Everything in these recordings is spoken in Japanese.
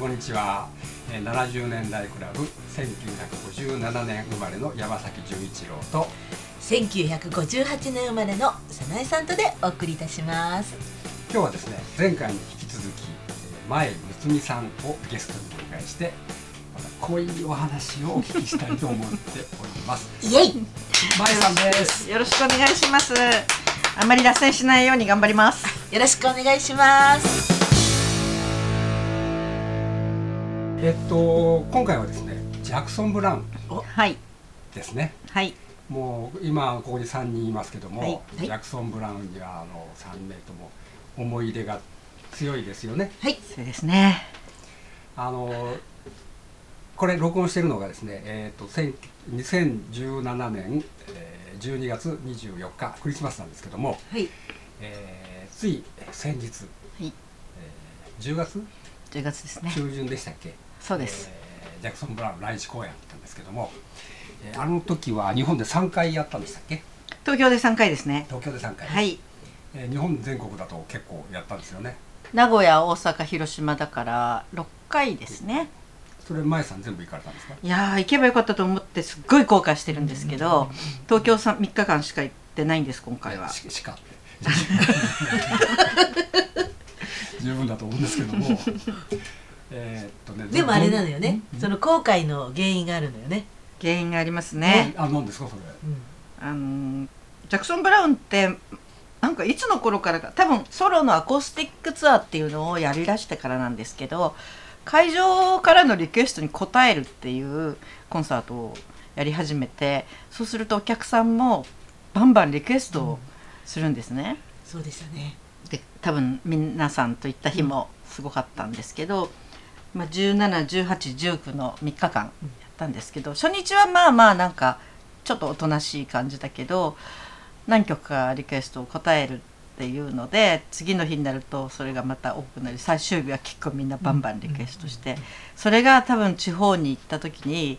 こんにちはえー70年代クラブ1957年生まれの山崎純一郎と1958年生まれの早苗さんとでお送りいたします。今日はですね前回に引き続きえー前睦美さんをゲストにお迎えしてまた濃いお話をお聞きしたいと思っております。イエイ！前さんです。よろしくお願いします。あんまり脱線しないように頑張ります。よろしくお願いしますえっと今回はですねジャクソン・ブラウンはい。ですねはい。もう今ここに3人いますけども、はいはいジャクソン・ブラウンにはあの3名とも思い入れが強いですよね。はいそうですね。あのこれ録音してるのがですね、えー、と千2017年、えー12月24日クリスマスなんですけども、はいえーつい先日、はい。えー10月？10月ですね。中旬でしたっけ？そうです。えージャクソン・ブラウン来日公演だったんですけども、えーあの時は日本で3回やったんでしたっけ？東京で3回ですね。東京で3回、はい。えー日本全国だと結構やったんですよね名古屋、大阪、広島だから6回ですね。それ前さん全部行かれたんですか？いやー行けばよかったと思ってすっごい後悔してるんですけど、東京 3, 3日間しか行ってないんです今回は。ししかって 十分だと思うんですけどもえーっとねでもあれなのよね。うん？その後悔の原因があるのよね。原因がありますね。あ何ですかそれ？あのージャクソン・ブラウンってなんかいつの頃からか多分ソロのアコースティックツアーっていうのをやりだしてからなんですけど会場からのリクエストに応えるっていうコンサートをやり始めてそうするとお客さんもバンバンリクエストをするんですね。そうでしたね。で多分皆さんと行った日もすごかったんですけど、まあ、171819の3日間やったんですけど初日はまあまあなんかちょっとおとなしい感じだけど何曲かリクエストを答えるっていうので次の日になるとそれがまた多くなり最終日は結構みんなバンバンリクエストしてそれが多分地方に行った時に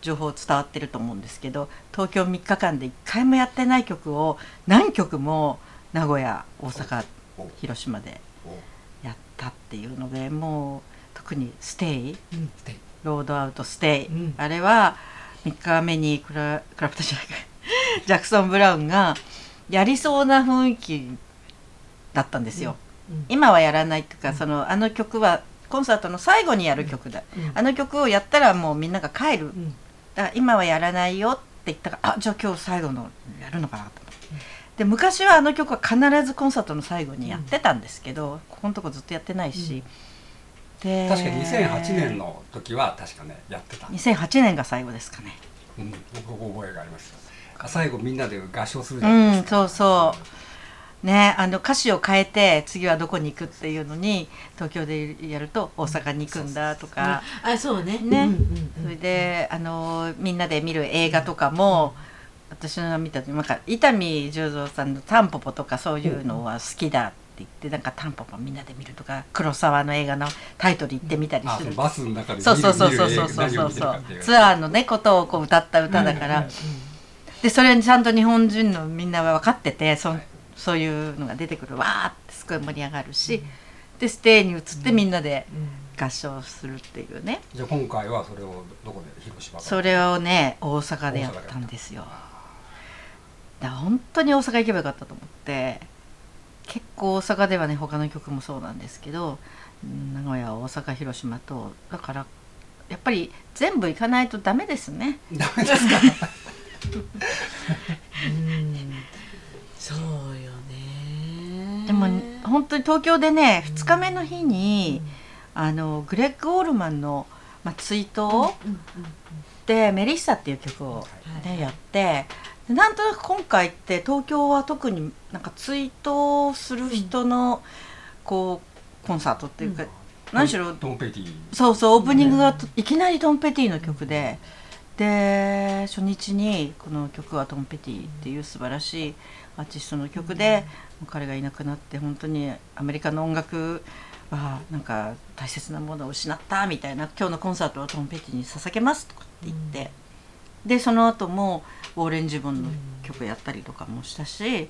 情報伝わってると思うんですけど東京3日間で1回もやってない曲を何曲も名古屋大阪お広島でおやったっていうのでもう特に「ステイうんでロードアウトステイ、うん。あれは3日目にクラクラプトンじゃないかジャクソン・ブラウンがやりそうな雰囲気だったんですよ。うん。今はやらないっていうか、うん。そのあの曲はコンサートの最後にやる曲だ、うん。あの曲をやったらもうみんなが帰る。うん。だから今はやらないよって言ったからあじゃあ今日最後のやるのかなと思って、で昔はあの曲は必ずコンサートの最後にやってたんですけど、ここのとこずっとやってないし、で確かに2008年の時は確かねやってた、2008年が最後ですかね。うん、僕覚えがあります。最後みんなで合唱するじうゃないですか、んそうそう。ねあの歌詞を変えて次はどこに行くっていうのに東京でやると大阪に行くんだとか、あそうね。ね。うんうんうんそれであのみんなで見る映画とかも、私の見た時なんか伊丹十三さんの「タンポポ」とかそういうのは好きだって言ってなんかタンポポみんなで見るとか黒沢の映画のタイトル言ってみたりする。バスの中でそうそうそうそうそう。そうそうツアーのねことをこう歌った歌だから、でそれにちゃんと日本人のみんなは分かっててそ,、はい。そういうのが出てくる。わーってすごい盛り上がるし、でステーに移ってみんなでうん。合唱するっていうね、じゃあ今回はそれをどこで広島かそれをね大阪でやったんですよ。だから本当に大阪行けばよかったと思って結構大阪ではね他の曲もそうなんですけどうん名古屋大阪広島とだからやっぱり全部行かないとダメですね。ダメですか？うん。そうよね。でも本当に東京でね2日目の日にあのグレッグ・オールマンの、まあ、追悼うんうんで「メリッサ」っていう曲を、はい。ね、やってでなんとなく今回って東京は特になんか追悼する人のこうコンサートっていうか、何しろドンペティ。そうそうオープニングがといきなりトンペティの曲でで初日にこの曲はトンペティっていう素晴らしいアーティストの曲で、彼がいなくなって本当にアメリカの音楽はなんか大切なものを失ったみたいな今日のコンサートはトンペティに捧げますとかって言って、でその後もウォーレン・ジボンの曲やったりとかもしたし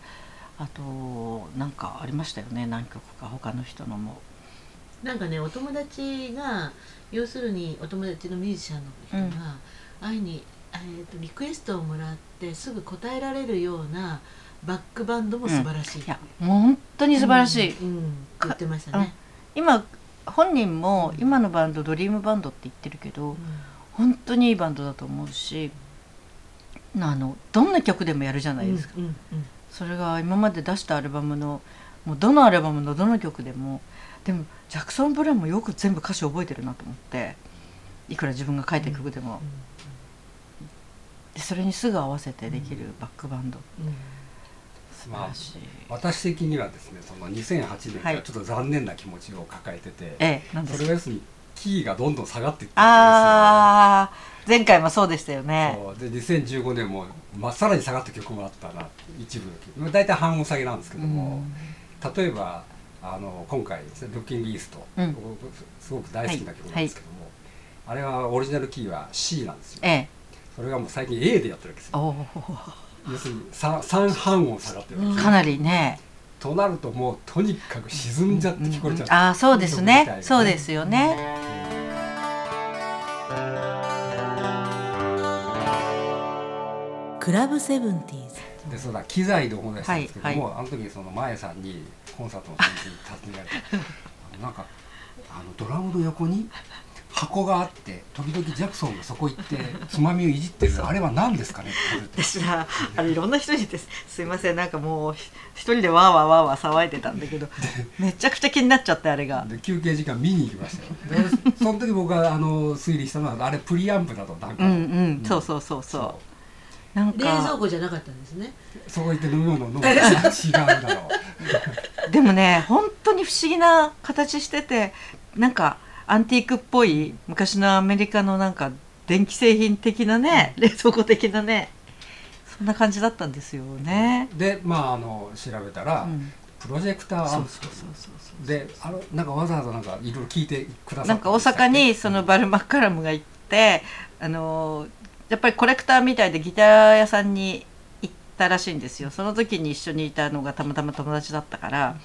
あとなんかありましたよね何曲か他の人のも。なんかねお友達が要するにお友達のミュージシャンの人が会いに、えー、とリクエストをもらってすぐ答えられるようなバックバンドも素晴らしい、いやもう本当に素晴らしい、うんうん言ってましたね、今本人も今のバンドドリームバンドって言ってるけど本当にいいバンドだと思うしあのどんな曲でもやるじゃないですか、うんうんそれが今まで出したアルバムのもうどのアルバムのどの曲でもでもジャクソン・ブラウンもよく全部歌詞覚えてるなと思っていくら自分が書いた曲でも、でそれにすぐ合わせてできるバックバンド、うん。うん素晴らしい、私的にはですねその2008年かはい。らちょっと残念な気持ちを抱えてて、ええなんですか？それは要するにキーがどんどん下がっていってああ前回もそうでしたよね。そう。で2015年も、まあ、さらに下がった曲もあったな一部の曲まあ大体半音下げなんですけども、例えばあの今回ですね「ルッキングイースト」うん。僕すごく大好きな曲なんですけども、あれはオリジナルキーは C なんですよ。ええ。それがもう最近 A でやってるわけですよ。要するに 3, 3半音下がってるわけですよ。かなりねとなるともうとにかく沈んじゃって聞こえちゃう、ああそうです曲みたいなね。そうですよね。クラブセブンティーズ。でそうだ機材で思い出したんですけども、はあの時にその前さんにコンサートの時に訪ねられてあのなんかあのドラムの横に箱があって時々ジャクソンがそこ行ってつまみをいじってるあれは何ですかね？私さあれいろんな人にです。すいませんなんかもうひ一人でわーわーわーわー騒いでたんだけどめちゃくちゃ気になっちゃってあれが。で休憩時間見に行きましたよ。でその時僕があの推理したのはあれプリアンプだとなんか、うんうん。そうそうそうそう。なん冷蔵か庫じゃなかったんですね。そこ行って飲み物を飲む 違うだろう。でもね本当に不思議な形しててなんかアンティークっぽい昔のアメリカのなんか電気製品的なね冷蔵庫的なねそんな感じだったんですよね。でまああの調べたら、うん。プロジェクターそうそうそうそうであのなんかわざわざなんかいろいろ聞いてくださったなんか大阪にそのバルマッカラムが行ってあのやっぱりコレクターみたいでギター屋さんに行ったらしいんですよ。その時に一緒にいたのがたまたま友達だったから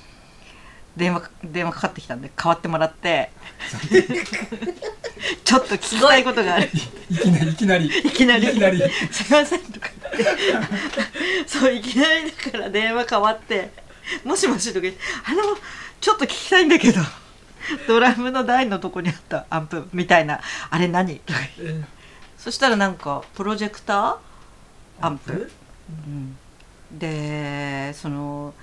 電話電話かかってきたんで代わってもらって ちょっと聞きたいことがある。いきなりいきなり。いきなり。いきなり「すいません」とか言って。そういきなりだから電話変わって「もしもし」とか言って「あのちょっと聞きたいんだけど。ドラムの台のとこにあったアンプみたいな。あれ何?」とか言って。そしたらなんかプロジェクター？アンプ、うん、でその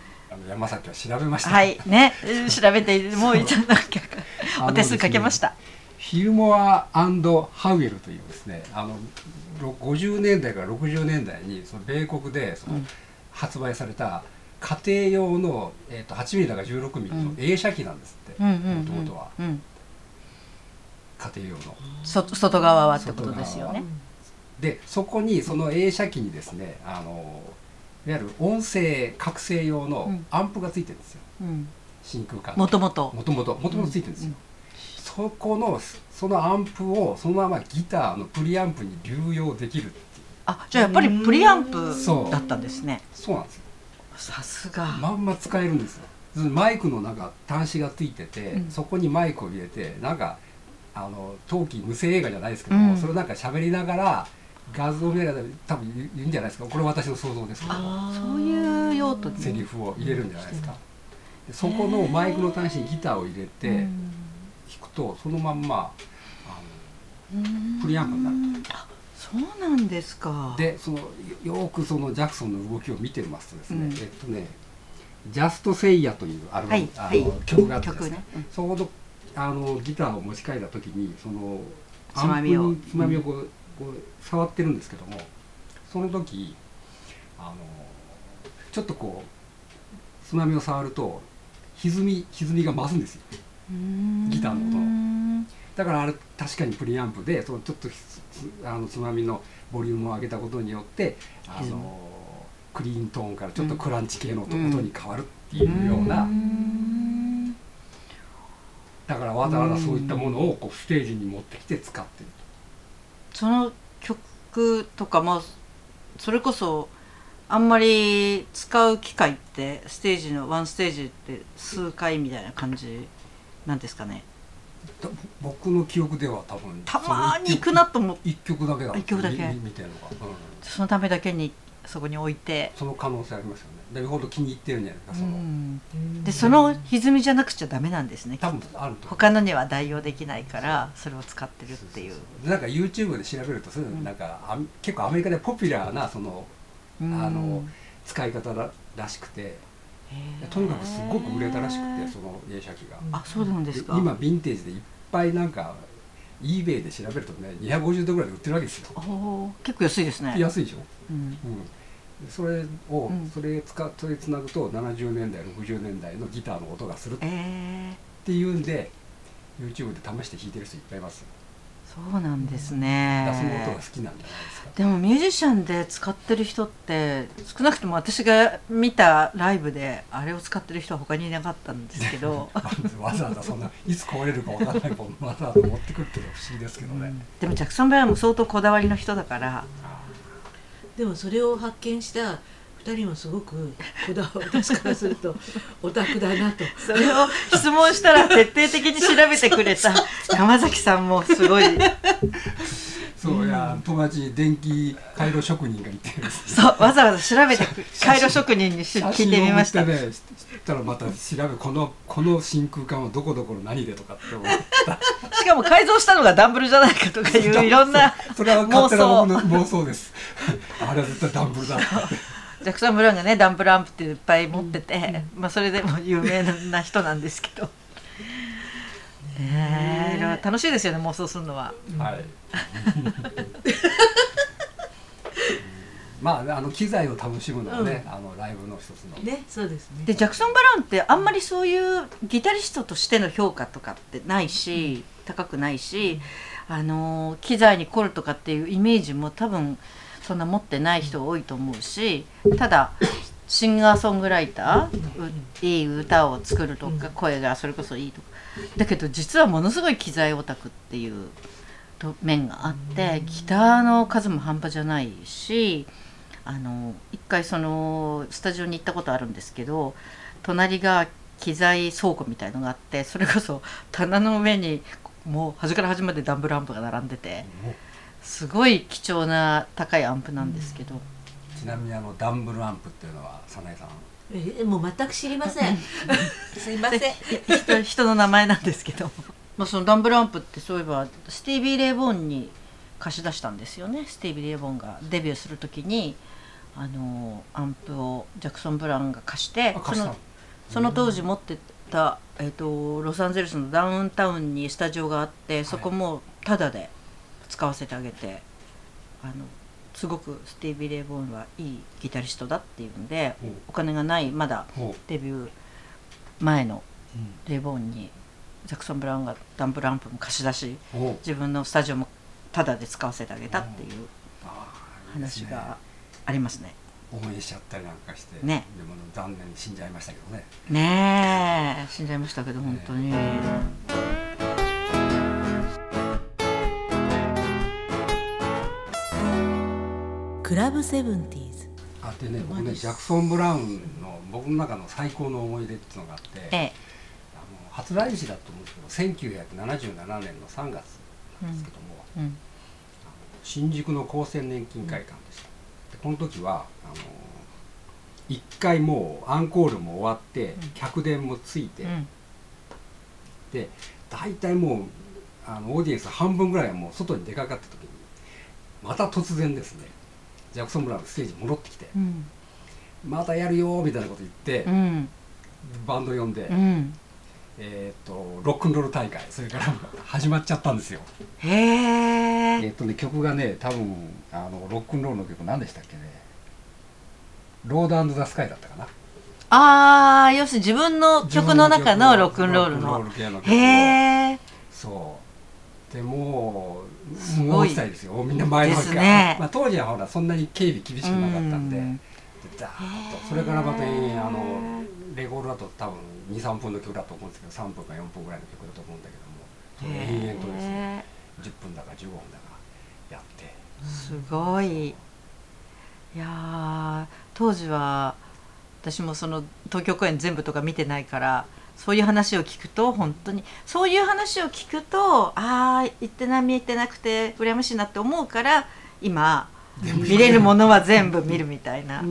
山崎は調べました、はい。ね。うん調べてもういただきゃあのお手数かけました。フィルモアハウエルというですねあのろ50年代から60年代にその米国でその、うん。発売された家庭用の、えー、と8ミリだから16ミリのうん。映写機なんですってもともとは。うん。家庭用の。そ外側はってことですよね。でそこにその映写機にですねあのいわゆる音声覚醒用のうん。アンプがついてるんですよ。うん。真空管。もともともともともともとついてるんですよ、うんそこのそのアンプをそのままギターのプリアンプに流用できるっていう。あじゃあやっぱりプリアンプそう。だったんですね。そうなんですよ。さすが、まんま使えるんですよ。マイクのなんか端子がついてて、うん。そこにマイクを入れてなんかあの冬季無声映画じゃないですけども、うん。それをなんか喋りながら画像見ながら多分言うんじゃないですか。これ私の想像ですけど。そういう用途セリフを入れるんじゃないですか。でそこのマイクの端子にギターを入れて弾くとそのまんまあのプリアンプになるあそうなんですか。でそのよくそのジャクソンの動きを見てますとですね、うん。えっとね「ジャスト・セイヤ」というアルバム、はいあのはい曲があってですね。曲ね。うん。そこのあのギターを持ち帰った時にそのつまみを。アンプにつまみをこう,、こう触ってるんですけどもその時あのちょっとこうつまみを触ると歪み歪みが増すんですよ。ギターの音。のだからあれ確かにプリアンプでそのちょっとつあのつまみのボリュームを上げたことによってあのクリーントーンからちょっとクランチ系の音,、に変わるっていうような、だからわざわざそういったものをこうステージに持ってきて使ってるその曲とかもそれこそあんまり使う機会ってステージのワンステージって数回みたいな感じなんですかね。だ僕の記憶では多分たまーに行くなと思って。一曲だけだ。一曲だけ。みみ見てるのが、うん、そのためだけにそこに置いて、その可能性ありますよね。でよほど気に入ってるんじゃないかその、うん、でその歪みじゃなくちゃダメなんですね。多分あると他のには代用できないからそれを使ってるっていう。でなんか YouTube で調べるとそういうのなんか、あ結構アメリカでポピュラーなそのうん。あの使い方ららしくて。とにかくすごく売れたらしくてその映写機が。あそうなんですか。で今ヴィンテージでいっぱいなんか eBay で調べるとね250ドルぐらいで売ってるわけですよ。結構安いですね。安いでしょ、うん。うん、それを、うん。それ使それつなぐと70年代60年代のギターの音がするっえていうんで YouTube で試して弾いてる人いっぱいいますそうなんですだからその音がね好きなんじゃないですか、でもミュージシャンで使ってる人って少なくとも私が見たライブであれを使ってる人は他にいなかったんですけど。わざわざそんないつ壊れるかわからないものわざわざ持ってくるっていうのは不思議ですけどね、でもジャクソン・ブラウンも相当こだわりの人だから。でもそれを発見した二人もすごくこだわ私からすると オタクだなと。それを質問したら徹底的に調べてくれた山崎さんもすごい。そういや友達に電気回路職人がいて。そうわざわざ調べてく回路職人に聞いてみました。ね知ったらまた調べこのこの真空管はどこどこの何でとかって思った。しかも改造したのがダンブルじゃないかとかいういろんなそれは勝手な妄想僕の妄想です。あれは絶対ダンブルだってジャクソン・ブラウンがねダンブルアンプっていっぱい持ってて、まあ、それでも有名な人なんですけど。ねえ楽しいですよね妄想するのは。はい。まああの機材を楽しむのはね、あのライブの一つの、ねそうですね。でジャクソン・ブラウンってあんまりそういうギタリストとしての評価とかってないし、高くないし、あの機材に凝るとかっていうイメージも多分そんな持ってない人多いと思うしただシンガーソングライター、ういい歌を作るとか、声がそれこそいいとか。だけど実はものすごい機材オタクっていうと面があってギターの数も半端じゃないしあの一回そのスタジオに行ったことあるんですけど隣が機材倉庫みたいのがあってそれこそ棚の上にもう端から端までダンブルアンプが並んでてすごい貴重な高いアンプなんですけど、ちなみにあのダンブルアンプっていうのは早苗さん。えもう全く知りません。すいません。人人の名前なんですけど。まあそのダンブルアンプってそういえばスティービー・レイ・ボーンに貸し出したんですよね。スティービー・レイ・ボーンがデビューする時にあのアンプをジャクソン・ブラウンが貸してそあ貸したの？その当時持ってた、えっとロサンゼルスのダウンタウンにスタジオがあってそこもタダで使わせてあげて、あのすごくスティービー・レイ・ボーンはいいギタリストだっていうんでお金がないまだほデビュー前のうレイ・ボーンにジャクソン・ブラウンがダンブルアンプも貸し出し自分のスタジオもタダで使わせてあげたっていう話がありますね。応援しちゃったりなんかしてね。でも残念に死んじゃいましたけどね。ねえ。死んじゃいましたけど本当に。クラブセブンティーズあでね僕ねジャクソン・ブラウンの僕の中の最高の思い出っていうのがあってええ。あの初来日だと思うんですけど1977年の3月なんですけども、うん。新宿の厚生年金会館でした、でこの時はあの1回もうアンコールも終わって、客電もついて、うん。で大体もうあのオーディエンス半分ぐらいはもう外に出かかった時にまた突然ですねジャクソン・ブラウンがステージに戻ってきてうん「またやるよ」みたいなこと言って、うん。バンド呼んで、うん。えー、とロックンロール大会それから始まっちゃったんですよ。へええっとね曲がね多分あのロックンロールの曲何でしたっけね。ロードアンドザスカイだったかな。ああ要するに自分の曲の中のロックンロールの。へえそう。でもうすごい。もうしたいですよ。みんな前の方ね。まあ、当時はほらそんなに警備厳しくなかったんで。うん。でダーッと。それからまた延々あのレコードだと多分23分の曲だと思うんですけど3分か4分ぐらいの曲だと思うんだけども。それ延々とですねへ10分だか15分だかやって。えすごい。いやー当時は私もその東京公演全部とか見てないからそういう話を聞くと本当に。そういう話を聞くとああ行ってない見えてなくて羨ましいなって思うから今見れるものは全部見るみたいな、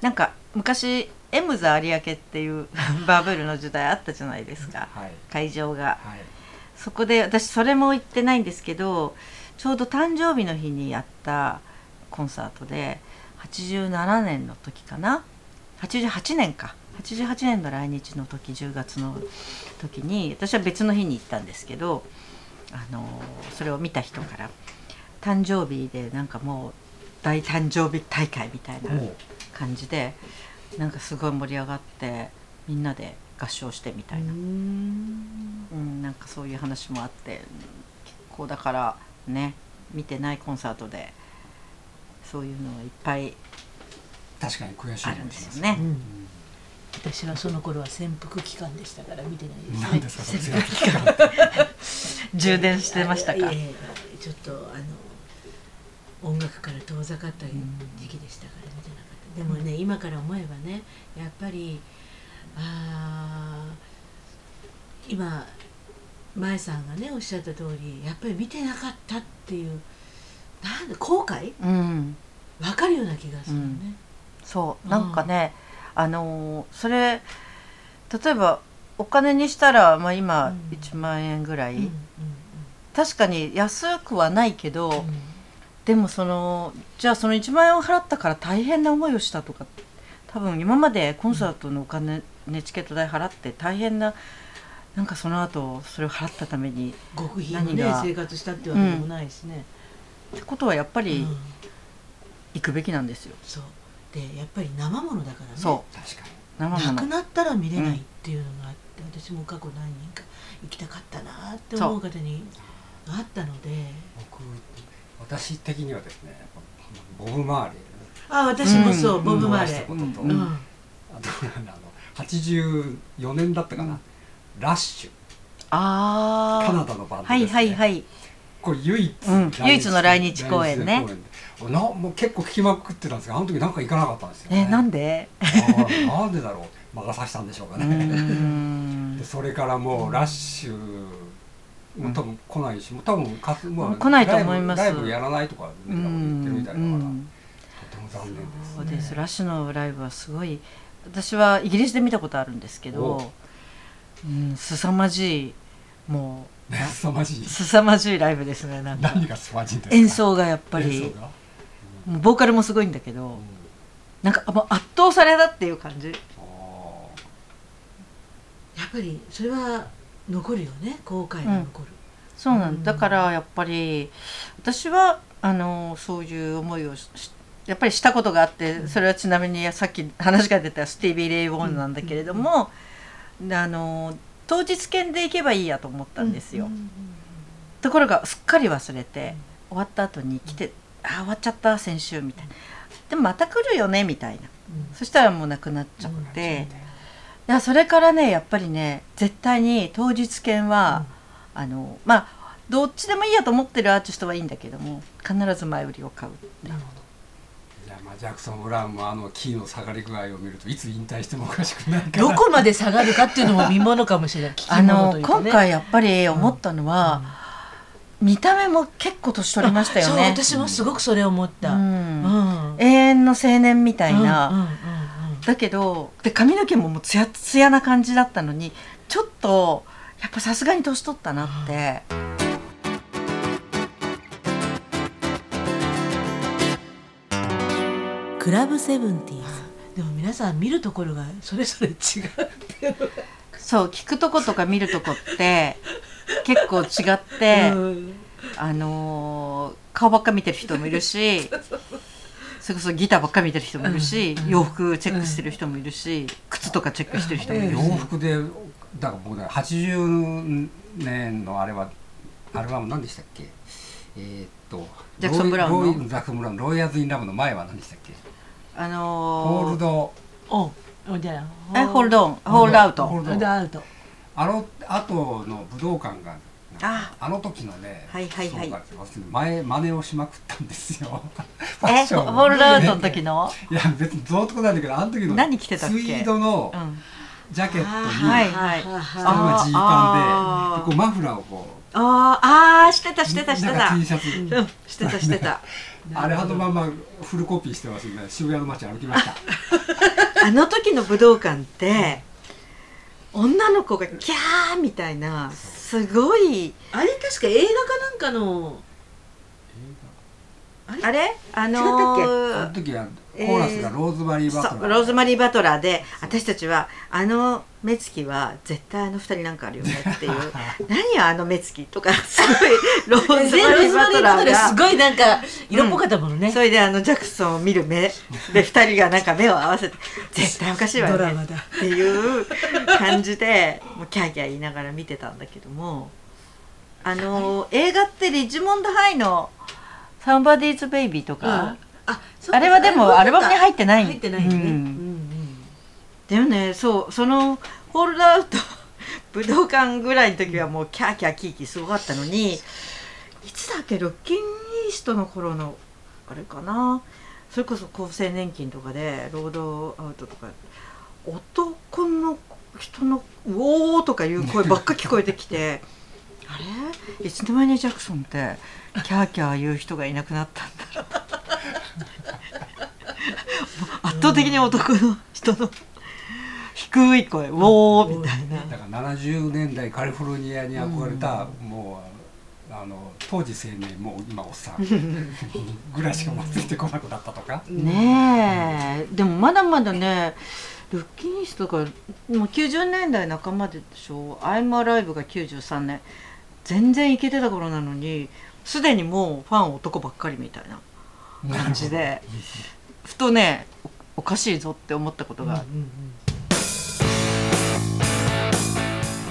なんか昔エムズ有明っていう バブルの時代あったじゃないですか。はい。会場が。はい。そこで私それも行ってないんですけどちょうど誕生日の日にやったコンサートで87年の時かな？88年か88年の来日の時10月の時に私は別の日に行ったんですけどあのそれを見た人から誕生日でなんかもう大誕生日大会みたいな感じでなんかすごい盛り上がってみんなで合唱してみたいな。う、ん。うん、なんかそういう話もあって結構だからね見てないコンサートでそういうのはいっぱい確かに悔しいあるんですよね。うん私はその頃は潜伏期間でしたから見てないですね。潜伏期間 充電してましたか？ちょっとあの音楽から遠ざかった時期でしたから見てなかった。でもね今から思えばねやっぱりあー今舞さんがねおっしゃった通りやっぱり見てなかったっていうなんで後悔？うん、わかるような気がするね、そう。なんかね、あのーそれ例えばお金にしたら、まあ、今うん。1万円ぐらい、うんうん確かに安くはないけど、うん。うんでもそのじゃあその1万円を払ったから大変な思いをしたとか多分今までコンサートのお金、ね、チケット代払って大変ななんかその後それを払ったために極秘のね何が生活したってわけでもないしね、ってことはやっぱりうん。行くべきなんですよ。そうでやっぱり生ものだからね。そ確かに。う生もの。なくなったら見れないっていうのがあって、私も過去何人か行きたかったなって思う方にあったので。僕私的にはですねボブ・マーレー。あ私もそう、うんボブ・マーレー、したことと、うん。うんあとあの84年だったかな、うんラッシュ。ああカナダのバンドはいです、ね。はいはいこれ唯一、唯一の来日公演ねなもう結構聞きまくってたんですけどあの時なんか行かなかったんですよ、ね、えなんで？なんでだろう。魔が差したんでしょうかうね、ん。でそれからもうラッシュも多分来ないし、もう多分かす、まあ、来ないと思います。ライブやらないとか、ね、う言ってるみたいだから、んとても残念ですそうです。ラッシュのライブはすごい私はイギリスで見たことあるんですけどお、うん、凄まじいもう。ね 凄まじい。凄まじいライブですねなんか。何が凄まじいんですか？演奏がやっぱりもうボーカルもすごいんだけどなんかもう圧倒されたっていう感じ。あやっぱりそれは残るよね後悔が残る、そうなんうん。だからやっぱり私はあのそういう思いをしやっぱりしたことがあってそれはちなみにさっき話が出たスティービー・レイ・ウォーンなんだけれども、あの当日券で行けばいいやと思ったんですよ、うんうんところがすっかり忘れて、終わった後に来て「あー終わっちゃった先週」みたいな「でもまた来るよね」みたいな。うん。そしたらもうなくなっちゃって、いやそれからねやっぱりね絶対に当日券は、あのまあどっちでもいいやと思ってるアーティストはいいんだけども必ず前売りを買うなるほど。じゃあまあジャクソン・ブラウンもあのキーの下がり具合を見るといつ引退してもおかしくないから。どこまで下がるかっていうのも見ものかもしれない。聞きあの物というかね。今回やっぱり思ったのは、見た目も結構年取りましたよね。そう私もすごくそれ思った、ううん。ん永遠の青年みたいな、うんうんうんだけどで髪の毛ももうツヤツヤな感じだったのにちょっとやっぱさすがに年取ったなって、クラブセブンティーズ。でも皆さん見るところがそれぞれ違うっていうのが。そう聞くとことか見るとこって結構違って、うん。あのー顔ばっか見てる人もいるしそれこそギターばっか見てる人もいるし、うん。洋服チェックしてる人もいるし、靴とかチェックしてる人もいるし、洋服でだから僕ね80年のあれはアルバム何でしたっけ？えーっとジャクソンブラウンの？ジャクソン・ブラウンロイヤーズ・イン・ラブの前は何でしたっけ？あホのーールド。おおじゃあ。えホールドオン。ホールアウト。ホールドホールドアウトあの後の武道館があ。あの時のね、はいはいはい。前真似をしまくったんですよ。ファえッションを。ホールドアウトの時の、いや別にどうとこなんだけどあの時の何着てたっけ？ツイードのうん、ジャケットにはいはい下ははジーパンででこうマフラーをこう。あーあーしてたしてたしてた。T シャツ。うんしてた してた。あれあのままフルコピーしてますんで渋谷の街歩きました。あの時の武道館って女の子がキャーみたいなすごい。あれ確か映画かなんかのあれ？あのあのー時はコーラスがローズマリー・バトそうラーローズマリー・バトラーで私たちはあの目つきは絶対あの二人なんかあるよねっていう。何よあの目つきとかすごいローズマリー・バトラーが。すごいなんか色っぽかったものね、それであのジャクソンを見る目で二人がなんか目を合わせて 絶対おかしいわよねっていう感じでもうキャーキャー言いながら見てたんだけどもあの映画ってリッジモンド・ハイの「サンバディーズ・ベイビー」とか、ああれはでもアルバムに入ってない。入ってないね、うん。でもねそうそのホールドアウト 武道館ぐらいの時はもうキャーキャーキーキーすごかったのにいつだっけロッキンイーストの頃のあれかな？それこそ厚生年金とかでロードアウトとか男の人の「うおー」とかいう声ばっか聞こえてきてあれ？いつの間にジャクソンってキャーキャー言う人がいなくなったんだろう。圧倒的に男の人の低い声「ウォー」みたいな。だから70年代カリフォルニアに憧れた、もうあの当時青年もう今おっさん ぐらいしかついてこなくなったとか。ねえ。でもまだまだねルッキーニスとかもう90年代半ばでしょ「アイムアライブ」が93年全然イケてた頃なのにすでにもうファン男ばっかりみたいな感じでふとねおおかしいぞって思ったことが、うんうん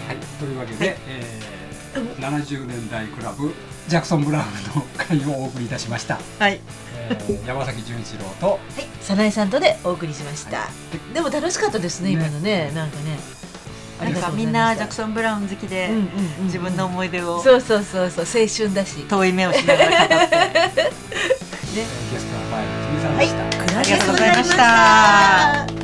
はい、というわけで、えー70年代クラブジャクソン・ブラウンの会をお送りいたしました、はい。えー山崎純一郎とはい、早苗さんとでお送りしました、はでも楽しかったですねね。今のねなんかねなんかみんなジャクソン・ブラウン好きで、自分の思い出をそうそうそうそう青春だし。遠い目をしながら語って。え ーゲストは前野君さんでした、はいありがとうございました